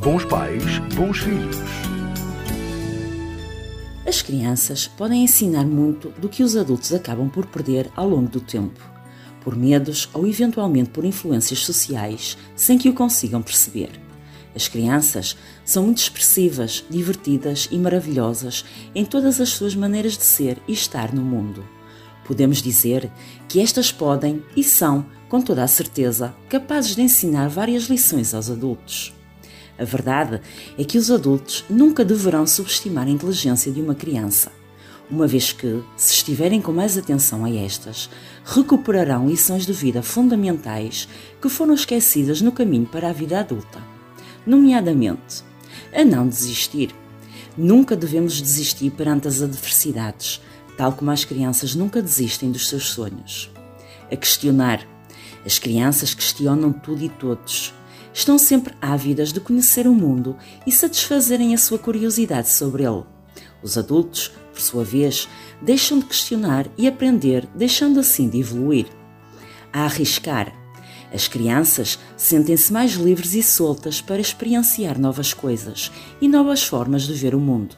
Bons pais, bons filhos. As crianças podem ensinar muito do que os adultos acabam por perder ao longo do tempo, por medos ou eventualmente por influências sociais, sem que o consigam perceber. As crianças são muito expressivas, divertidas e maravilhosas em todas as suas maneiras de ser e estar no mundo. Podemos dizer que estas podem e são, com toda a certeza, capazes de ensinar várias lições aos adultos. A verdade é que os adultos nunca deverão subestimar a inteligência de uma criança, uma vez que, se estiverem com mais atenção a estas, recuperarão lições de vida fundamentais que foram esquecidas no caminho para a vida adulta. Nomeadamente, a não desistir. Nunca devemos desistir perante as adversidades, tal como as crianças nunca desistem dos seus sonhos. A questionar. As crianças questionam tudo e todos estão sempre ávidas de conhecer o mundo e satisfazerem a sua curiosidade sobre ele. Os adultos, por sua vez, deixam de questionar e aprender, deixando assim de evoluir. A arriscar. As crianças sentem-se mais livres e soltas para experienciar novas coisas e novas formas de ver o mundo,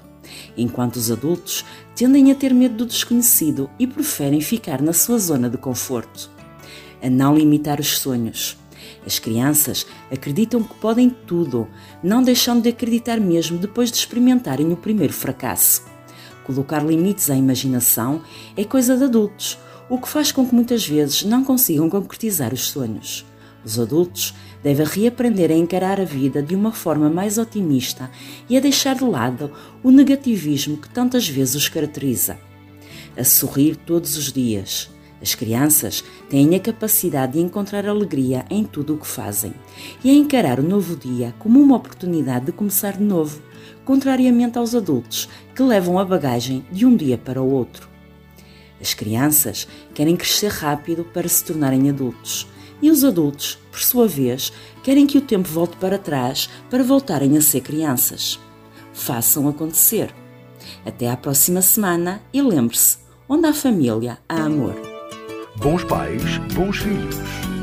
enquanto os adultos tendem a ter medo do desconhecido e preferem ficar na sua zona de conforto. A não limitar os sonhos. As crianças acreditam que podem tudo, não deixando de acreditar mesmo depois de experimentarem o primeiro fracasso. Colocar limites à imaginação é coisa de adultos, o que faz com que muitas vezes não consigam concretizar os sonhos. Os adultos devem reaprender a encarar a vida de uma forma mais otimista e a deixar de lado o negativismo que tantas vezes os caracteriza. A sorrir todos os dias as crianças têm a capacidade de encontrar alegria em tudo o que fazem e a encarar o novo dia como uma oportunidade de começar de novo, contrariamente aos adultos que levam a bagagem de um dia para o outro. As crianças querem crescer rápido para se tornarem adultos e os adultos, por sua vez, querem que o tempo volte para trás para voltarem a ser crianças. Façam acontecer. Até à próxima semana e lembre-se: onde há família, há amor. Bons pais, bons filhos.